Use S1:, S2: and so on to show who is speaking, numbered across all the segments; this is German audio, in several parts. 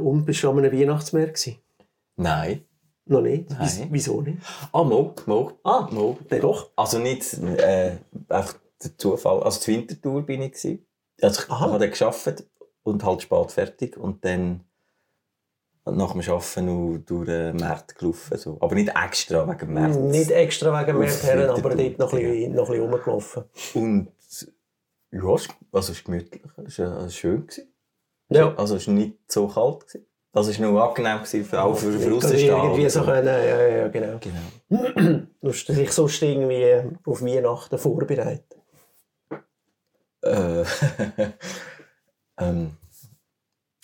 S1: Und bist du an einem Weihnachtsmarkt gewesen?
S2: Nein.
S1: Noch nicht?
S2: Nein.
S1: Wies- Wieso nicht?
S2: Ah, mo, mo.
S1: Ah,
S2: mo.
S1: dann doch.
S2: Also nicht äh, einfach der Zufall. Also die Wintertour bin ich gewesen. Also ich
S1: Aha.
S2: habe dann gearbeitet und halt spät fertig und dann nach dem Arbeiten noch durch den Markt gelaufen. So. Aber nicht extra wegen dem Markt.
S1: Nicht extra wegen
S2: Auf
S1: mehr Herren, aber dort noch ein bisschen, noch ein bisschen rumgelaufen.
S2: Und ja, also es war gemütlich. Es war äh, schön. Gewesen.
S1: Ja.
S2: Also es war nicht so kalt. Gewesen. Also es war noch angenehm, gewesen, für, auch für, für Aussenstehende.
S1: irgendwie so können, ja, ja, genau.
S2: Genau.
S1: Du hast dich sonst irgendwie auf Weihnachten vorbereitet.
S2: Äh, ähm,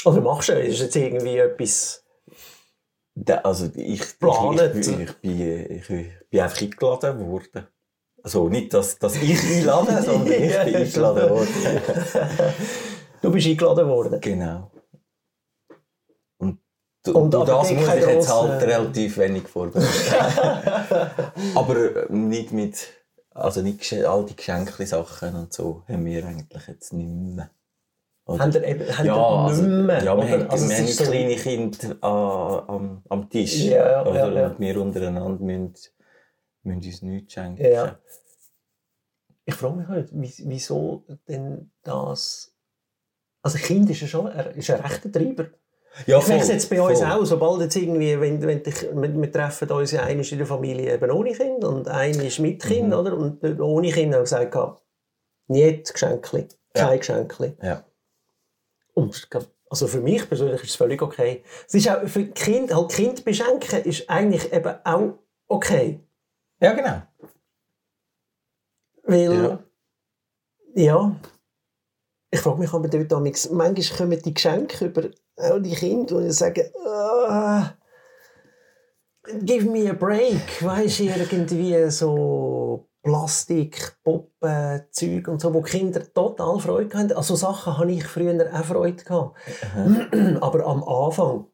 S1: Oder machst du, ist jetzt irgendwie etwas...
S2: Da, also ich,
S1: Planet.
S2: ich, ich, ich, bin, ich, ich bin einfach eingeladen worden. Also nicht, dass, dass ich einlade, sondern ich bin eingeladen worden.
S1: Du bist eingeladen worden.
S2: genau. Und,
S1: Und
S2: und, das muss ich jetzt halt relativ wenig vorbereiten. Aber äh, nicht mit, also nicht all die Geschenke-Sachen und so haben wir eigentlich jetzt nicht mehr. Oder?
S1: Haben ihr eben haben
S2: ja, also,
S1: nicht mehr?
S2: ja, wir haben,
S1: Also,
S2: wir haben
S1: so-
S2: kleine Kinder an, am, am Tisch.
S1: Ja, ja,
S2: oder?
S1: ja, ja.
S2: Und wir untereinander müssen, müssen uns nichts schenken.
S1: Ja. Ich frage mich halt, wie- wieso denn das... Also Kind ist ja schon er ist ein rechter Treiber.
S2: ja
S1: ich merke es jetzt bei uns
S2: voll.
S1: auch, sobald jetzt irgendwie, wenn, wenn dich, wir, wir treffen uns ja einer ist in der Familie eben ohne Kind und einer ist mit Kind,
S2: Mhm.
S1: oder? Und ohne Kind haben wir gesagt, nicht Geschenkli, kein
S2: Ja.
S1: Geschenkli.
S2: Ja.
S1: Und also für mich persönlich ist es völlig okay. Es ist auch für Kind, halt Kind beschenken ist eigentlich eben auch okay.
S2: ja, genau.
S1: Weil,
S2: Ja.
S1: ja, ich frage mich aber dort manchmal, manchmal kommen die Geschenke über auch die Kinder und sagen, ah, give me a break, weißt du, irgendwie so Plastik, Puppen, Zeug und so, wo Kinder total Freude haben. Also Sachen habe ich früher auch Freude gehabt. Aber am Anfang,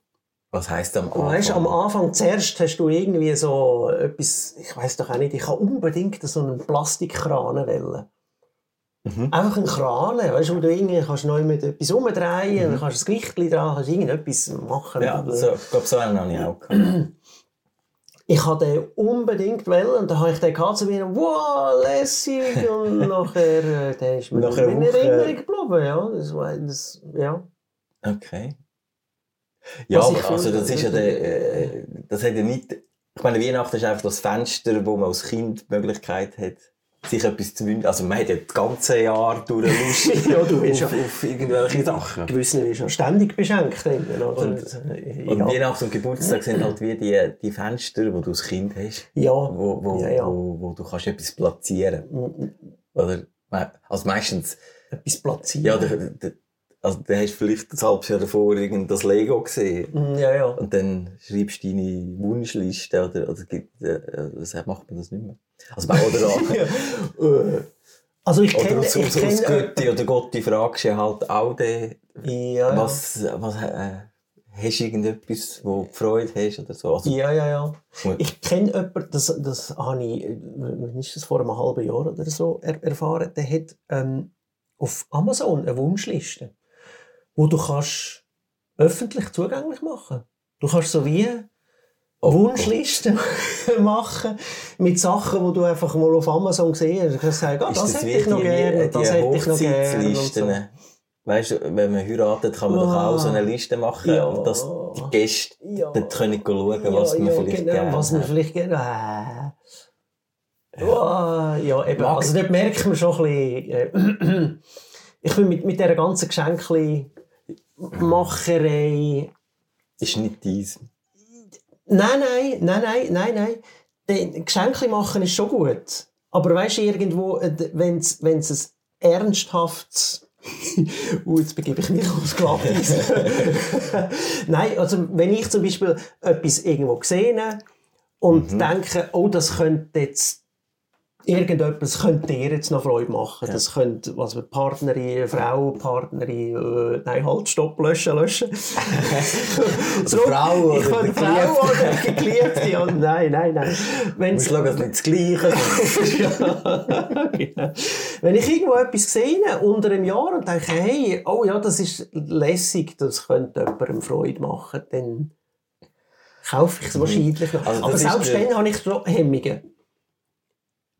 S2: Was heisst am Anfang?
S1: Weißt am Anfang zuerst hast du irgendwie so etwas, ich weiß doch auch nicht, ich kann unbedingt so einen Plastikkran wollen.
S2: Mhm.
S1: Einfach einen Kran, weißt du, wo du irgendwie kannst neu mit etwas umdrehen, dann kannst du das Gewicht dran, kannst irgendetwas machen.
S2: Mhm. Ja, so, ich glaube, so einen habe ich auch gehabt.
S1: Ich hatte den unbedingt wollen und dann habe ich den gehabt, so wie, wow, lässig, und nachher, äh, der ist mir
S2: Nach einer
S1: in Erinnerung geblieben, ja, das das, ja.
S2: Okay. Ja, aber also das ist ja der, äh, das hat ja nicht, ich meine, Weihnachten ist einfach das Fenster, wo man als Kind die Möglichkeit hat, sich etwas zu wünschen. Also man hat ja das ganze Jahr durch Lust
S1: Ja, du willst
S2: auf,
S1: ja-
S2: auf irgendwelche Sachen.
S1: Gewissen ist ja ständig beschenkt. Oder?
S2: Und-
S1: ja.
S2: Und Weihnachten und Geburtstag sind halt wie die, die Fenster, wo du als Kind hast,
S1: ja.
S2: wo, wo,
S1: Ja, ja.
S2: Wo, wo du kannst etwas platzieren
S1: m-
S2: Oder, also meistens,
S1: etwas platzieren.
S2: ja, der, der, also du hast vielleicht ein halbes Jahr davor das Lego gesehen.
S1: Mm, ja, ja.
S2: Und dann schreibst du deine Wunschliste oder, oder gibt, äh, das macht man das nicht mehr. Also bei oder,
S1: Äh, Also ich
S2: oder
S1: kenne...
S2: aus,
S1: Ich
S2: aus, aus
S1: kenne
S2: Götti oder Gotti fragst du halt auch den,
S1: ja, ja.
S2: was, was äh, hast du irgendetwas, wo du Freude hast oder so. Also,
S1: Ja, ja, ja.
S2: Ja.
S1: Ich kenne jemanden, das, das habe ich, äh, ist das vor einem halben Jahr oder so er, erfahren, der hat ähm, auf Amazon eine Wunschliste, wo du kannst öffentlich zugänglich machen. Du kannst so wie
S2: Oh
S1: Wunschlisten machen mit Sachen, die du einfach mal auf Amazon gesehen hast. Du kannst sagen, ah, das,
S2: das
S1: hätte ich noch gerne, das hätte ich noch gerne.
S2: Weißt du, wenn man heiratet, kann man doch
S1: Ah.
S2: auch so eine Liste machen
S1: Ja.
S2: dass die Gäste
S1: Ja.
S2: dort können schauen, was man vielleicht
S1: genau,
S2: gerne
S1: was man vielleicht gerne Ah. Ja, ja eben.
S2: Mag-
S1: Also dort merkt man schon ein bisschen, äh, ich bin mit, mit dieser ganzen Geschenkli-Macherei,
S2: Ist nicht dies.
S1: nein, nein, nein, nein, nein, nein, Den Geschenkli machen ist schon gut. Aber weißt du, irgendwo, wenn es ein ernsthaftes Uh, jetzt begebe ich mich aufs Glatteis. Nein, also wenn ich zum Beispiel etwas irgendwo gesehen und denke, oh, das könnte jetzt irgendetwas könnte dir jetzt noch Freude machen. Das könnte, was wir Partnerin, Frau, Partnerin, äh, nein, halt, stopp, löschen, löschen.
S2: Oder Frau
S1: ich
S2: oder
S1: könnte Frau oder Geliebte, ja, nein, nein, nein. Wenn's,
S2: schauen, dass nicht das Gleiche
S1: ja, genau. Wenn ich irgendwo etwas sehe unter einem Jahr und denke, hey, oh ja, das ist lässig, das könnte jemandem Freude machen, dann kaufe ich es wahrscheinlich noch.
S2: Also
S1: Aber selbst dann habe ich so Hemmungen.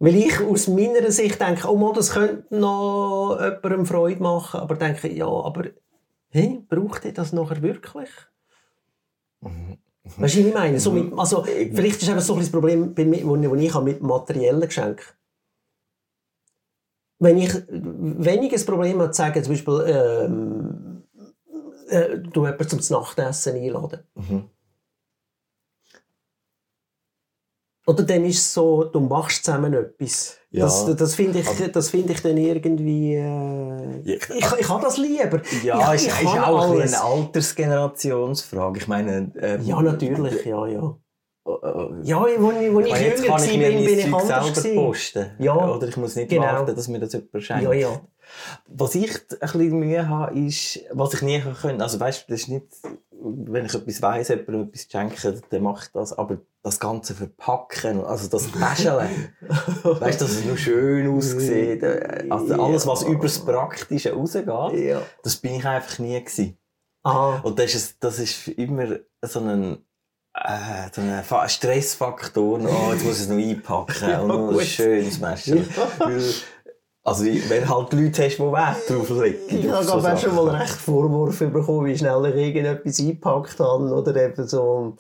S1: Weil ich aus meiner Sicht denke, oh mal, das könnte noch jemandem Freude machen, aber denke, ja, aber hey, braucht ihr das nachher wirklich? Weißt du, was ich meine? So mit, also, vielleicht ist eben so ein das Problem, wo ich habe mit materiellen Geschenken Wenn ich weniger ein Problem habe, zu sagen, zum Beispiel, ähm, äh, du jemanden zum Nachtessen einladen.
S2: Mhm.
S1: Oder dann ist es so, du machst zusammen etwas.
S2: Ja.
S1: Das, das finde ich, das finde ich dann irgendwie. Äh,
S2: Ja,
S1: ich, ich habe das lieber.
S2: Ja,
S1: ich,
S2: ist,
S1: ich
S2: ist
S1: kann
S2: auch
S1: alles.
S2: eine Altersgenerationsfrage. Ich meine, ähm,
S1: Ja, natürlich, ja, ja.
S2: äh, äh,
S1: Ja, als ich, als ich jünger
S2: ich
S1: war, bin, bin ich anders.
S2: selber posten.
S1: Ja.
S2: Oder ich muss nicht
S1: Genau.
S2: warten, dass mir das jemand schenkt.
S1: Ja, ja.
S2: Was ich ein bisschen Mühe habe, ist, was ich nie können. Also weißt, das ist nicht, wenn ich etwas weiss, jemandem etwas schenken, dann mache ich das. Aber das Ganze verpacken, also das Täscheln, weißt, dass es nur schön aussieht, also alles, was über das Praktische rausgeht,
S1: Ja.
S2: das bin ich einfach nie gewesen.
S1: Ah,
S2: Und das ist, das ist immer so ein, äh, so ein Fa- Stressfaktor. Oh, jetzt muss ich es noch einpacken und noch ein schönes Messer. Also, wenn halt Leute hast, die Wert drauf legen.
S1: ich habe
S2: so
S1: schon mal recht Vorwürfe bekommen, wie schnell ich irgendetwas eingepackt habe. Oder eben so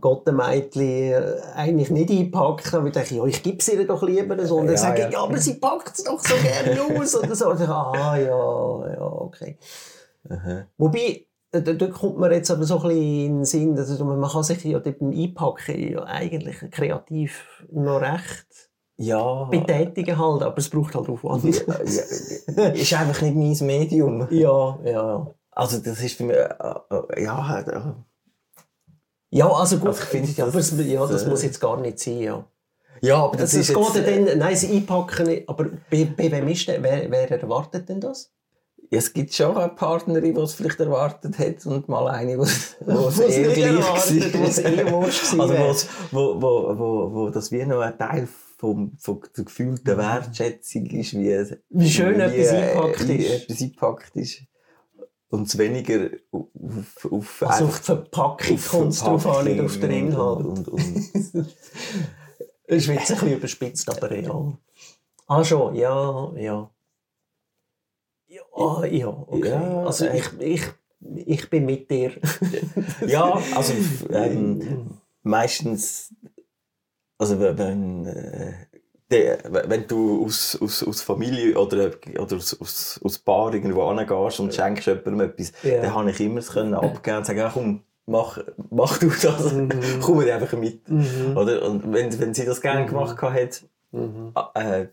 S1: Gottemädchen äh, eigentlich nicht eingepackt habe. Ich denke, ja, ich gebe es ihr doch lieber. So. Und dann
S2: Ja,
S1: sage
S2: ja.
S1: ich, ja, aber sie packt es doch so gerne aus. Oder so. Und ich, ah, ja, ja, okay.
S2: Aha.
S1: Wobei, da, da kommt mir jetzt aber so ein bisschen in den Sinn, dass man kann sich ja dort beim Einpacken ja eigentlich kreativ noch recht
S2: Ja.
S1: betätigen halt, aber es braucht halt Aufwand.
S2: Ja, ja, ist einfach nicht mein Medium.
S1: ja, ja.
S2: Also, das ist für mich, äh, äh, ja, äh,
S1: Ja, also gut,
S2: Also ich finde,
S1: aber
S2: das-
S1: es, ja, das
S2: äh,
S1: muss jetzt gar nicht sein, ja.
S2: ja, aber
S1: Das,
S2: das,
S1: es
S2: ist
S1: geht
S2: jetzt, äh,
S1: dann, nein, sie einpacken aber bei, bei wem ist denn, wer, wer erwartet denn das?
S2: Ja, es gibt schon eine Partnerin, die es vielleicht erwartet hat und mal eine, die es eher gleich
S1: erwartet,
S2: war. Also wo's- wo, wo, wo, wo das wie noch ein Teil vom, von der gefühlten Wertschätzung ist, wie,
S1: Wie schön etwas
S2: äh,
S1: eingepackt ist.
S2: etwas eingepackt ist. Und es weniger auf, auf,
S1: Also auf die Verpackung kommt es drauf an, nicht auf den Inhalt.
S2: Und, und, und,
S1: ist jetzt ein bisschen überspitzt, aber real. Ah, schon, ja, ja. Ja, ja, okay.
S2: Ja,
S1: also
S2: äh,
S1: ich, ich, ich bin mit dir.
S2: ja, also ähm, meistens, also wenn- äh, der, wenn du aus, aus, aus Familie oder, oder aus, aus, aus Paar irgendwo hingehst und schenkst jemandem etwas,
S1: Ja.
S2: dann habe ich immer es können abgeben und sagen, ja, komm, mach, mach du das,
S1: Mhm.
S2: komm einfach mit. Oder? Und wenn, wenn sie das gerne gemacht hat,
S1: Mhm.
S2: äh,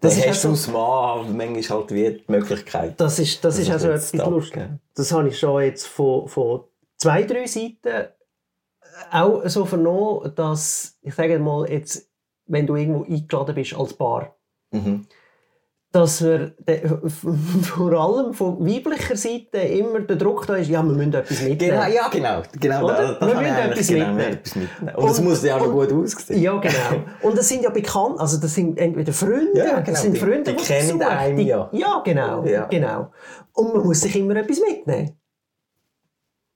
S1: Das
S2: dann
S1: ist
S2: hast du als Mann manchmal halt wie die Möglichkeit.
S1: Das ist, das ist also etwas
S2: jetzt
S1: lustig.
S2: abgegeben.
S1: Das habe ich schon jetzt von, von zwei, drei Seiten auch so vernommen, dass, ich sage mal jetzt, wenn du irgendwo eingeladen bist als Paar,
S2: Mhm.
S1: dass wir vor allem von weiblicher Seite immer der Druck da ist, ja, wir müssen etwas mitnehmen.
S2: Genau, ja, genau. genau
S1: Oder?
S2: da, da
S1: Wir müssen etwas
S2: genau
S1: mitnehmen.
S2: mitnehmen. Und es muss ja auch noch gut aussehen.
S1: Ja, genau. Und das sind ja bekannt, also das sind entweder Freunde,
S2: Ja, genau.
S1: das sind
S2: Die-
S1: Freunde,
S2: die kennen
S1: besuchen.
S2: einen
S1: Die-
S2: ja.
S1: Ja, genau,
S2: Ja.
S1: genau. Und man muss sich immer etwas mitnehmen.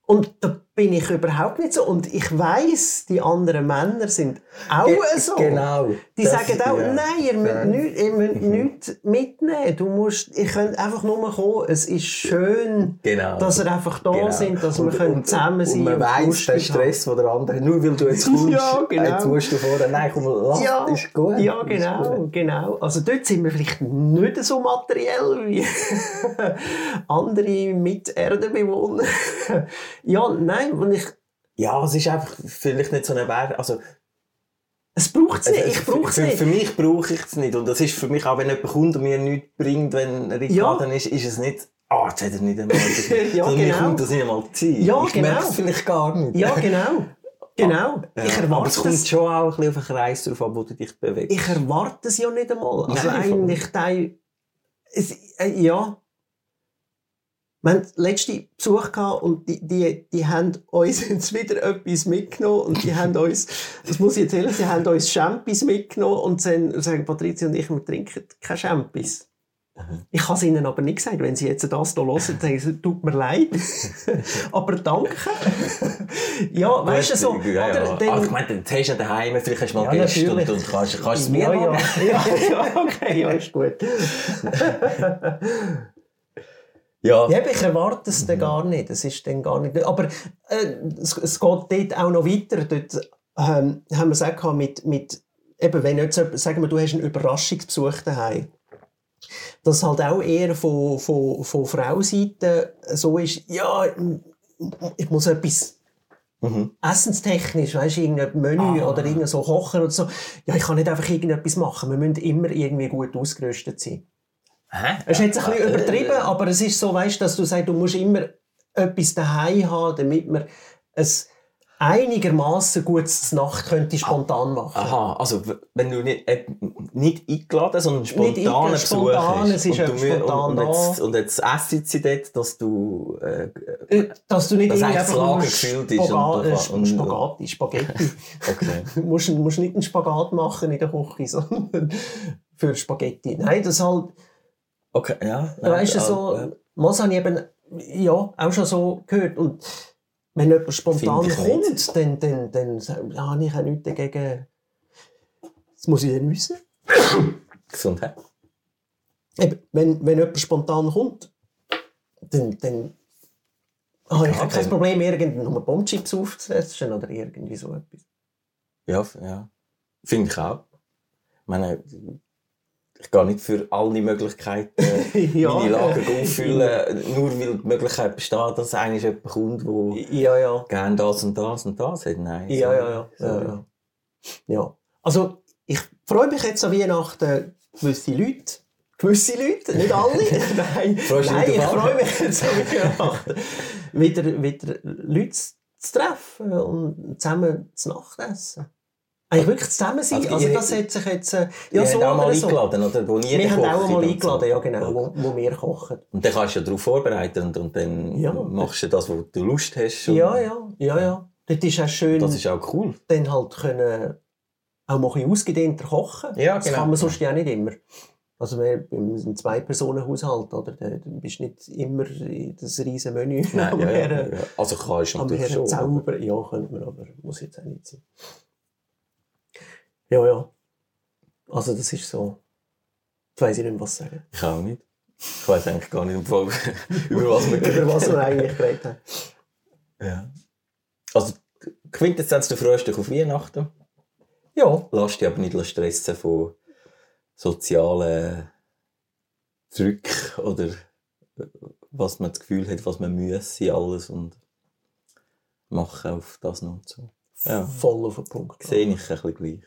S1: Und da bin ich überhaupt nicht so. Und ich weiß, die anderen Männer sind auch
S2: Ge-
S1: so.
S2: Genau.
S1: Die
S2: Das-
S1: sagen auch,
S2: ja.
S1: nein, ihr müsst,
S2: Ja.
S1: nicht, ihr müsst nichts mitnehmen. Du musst, ihr könnt einfach nur kommen. Es ist schön,
S2: Genau.
S1: dass ihr einfach da
S2: Genau.
S1: sind, dass wir
S2: Und-
S1: können
S2: und-
S1: zusammen sein
S2: Und man weiss,
S1: haben.
S2: Stress von der anderen, nur weil du jetzt kommst,
S1: Ja, genau.
S2: jetzt musst du vorher, nein, komm, lass,
S1: Ja,
S2: ist gut.
S1: ja genau,
S2: gut.
S1: genau. Also dort sind wir vielleicht nicht so materiell wie andere Mit-Erdenbewohner. ja, nein, und ich,
S2: Ja, es ist einfach vielleicht nicht so eine Wert, also
S1: es braucht es nicht,
S2: Also,
S1: ich brauche es nicht.
S2: Für mich brauche ich es nicht. Und das ist für mich auch, wenn jemand kommt und mir nichts bringt, wenn er eingeladen ist, ist es nicht, ah, jetzt hat er nicht einmal.
S1: Ja,
S2: Sondern mir
S1: genau.
S2: kommt das nicht einmal Zeit.
S1: Ja,
S2: ich
S1: genau.
S2: merke es vielleicht gar nicht.
S1: Ja, genau. Genau.
S2: Ja,
S1: Ich
S2: aber
S1: erwarte
S2: es kommt schon auch ein bisschen auf den Kreis drauf an, wo du dich bewegst.
S1: Ich erwarte es ja nicht einmal. Also
S2: Nein,
S1: eigentlich teil, es, äh, ja. Wir hatten letzte Besuch gehabt und die, die, die haben uns jetzt wieder etwas mitgenommen und die haben uns, das muss ich erzählen, sie haben uns Champis mitgenommen und dann sagen Patricia und ich, wir trinken keine Champis. Ich habe es ihnen aber nicht gesagt. Wenn sie jetzt das hier hören, sagen sie, tut mir leid. aber danke. ja, weißt du, so.
S2: Ja, ja.
S1: oder dann-
S2: Ach, ich meine, dann hast du ja daheim, vielleicht hast du mal
S1: Ja,
S2: Gäste und, und kannst, kannst es mir
S1: ja, ja, ja, okay, ja, ist gut.
S2: Ja.
S1: Ja, ich erwarte es dann gar nicht. Es ist dann gar nicht. Aber äh, es, es geht dort auch noch weiter. Dort ähm, haben wir es auch gehabt mit, mit eben, wenn jetzt, sagen wir, du hast einen Überraschungsbesuch daheim. Das halt auch eher von, von, von Frauseite so ist, ja, ich muss etwas
S2: Mhm.
S1: essenstechnisch, weißt du, irgendein Menü
S2: Ah.
S1: oder irgend so kochen oder so. Ja, ich kann nicht einfach irgendetwas machen. Wir müssen immer irgendwie gut ausgerüstet sein.
S2: Hä?
S1: Es ist jetzt ein bisschen
S2: Äh,
S1: übertrieben,
S2: äh,
S1: aber es ist so, weißt, dass du sagst, du musst immer etwas daheim haben, damit man es einigermaßen gutes Nacht könnte spontan machen.
S2: Aha, also wenn du nicht, äh, nicht eingeladen, sondern
S1: eingeladen,
S2: Besuch
S1: spontan, es ist
S2: und, du,
S1: spontan
S2: und, jetzt, und jetzt essen sie dort, dass du... Äh,
S1: Äh, Dass du nicht
S2: Dass
S1: einfach
S2: Lager gefüllt ist und-
S1: äh,
S2: und-
S1: Spaghetti, Spaghetti.
S2: okay.
S1: Du musst, musst nicht einen Spagat machen in der Küche, sondern für Spaghetti. Nein, das halt,
S2: okay, ja.
S1: weißt du, so,
S2: ja.
S1: was habe ich eben, ja, auch schon so gehört. Und wenn jemand spontan kommt, dann, dann, dann, dann ja, habe ich auch nichts dagegen. Das muss ich dann wissen.
S2: Gesundheit.
S1: Eben, wenn, wenn jemand spontan kommt, dann, dann habe ich
S2: Ja,
S1: kein Problem, irgendeine nur Bombchips aufzusetzen oder irgendwie so etwas.
S2: Ja, ja. Finde ich auch. Ich meine, ich gehe nicht für alle Möglichkeiten
S1: Ja.
S2: meine Lager auffüllen, nur weil die Möglichkeit besteht, dass eigentlich jemand kommt, der
S1: Ja, ja.
S2: gerne das und das und das hat. Nein.
S1: Ja,
S2: sorry.
S1: ja, ja. ja,
S2: Sorry.
S1: ja. ja. Also, ich freue mich jetzt an Weihnachten, gewisse Leute. Gewisse Leute, nicht alle. Nein, Nein ich freue mich jetzt an Weihnachten. wieder, wieder Leute zu treffen und zusammen zu Nacht essen. Eigentlich wirklich zusammen sein.
S2: Also,
S1: Also, das hat sich jetzt. Äh, ja, so
S2: auch mal
S1: so.
S2: eingeladen, oder? Wo
S1: Wir haben auch mal eingeladen,
S2: so.
S1: ja, genau, wo, wo wir kochen.
S2: Und dann kannst du ja darauf vorbereiten und, und dann
S1: Ja.
S2: machst du das, wo du Lust hast.
S1: Ja, ja, ja, ja. Dort ist auch schön.
S2: Das ist auch cool.
S1: dann halt können auch mal ein bisschen ausgedehnter kochen.
S2: Ja,
S1: das
S2: genau.
S1: kann man sonst ja auch nicht immer. Also wir ein Zwei-Personen-Haushalt, oder? Da bist du nicht immer das riesen Menü
S2: Nein, ja,
S1: Herren-
S2: ja. Also kannst du natürlich schon.
S1: zaubern. Ja, könnte man, aber muss jetzt auch nicht sein. Ja, ja. Also das ist so... Jetzt weiss ich nicht mehr, was sagen.
S2: Ich auch nicht. Ich weiß eigentlich gar nicht, über was wir
S1: Über was wir eigentlich geredet haben.
S2: Ja. Also, Quintessenz, du freust dich auf Weihnachten.
S1: Ja,
S2: Lass dich aber nicht stressen von sozialen Druck oder was man das Gefühl hat, was man müsse, alles und machen auf das noch und so. Ja.
S1: voll auf den Punkt.
S2: Sehe ich ein bisschen gleich.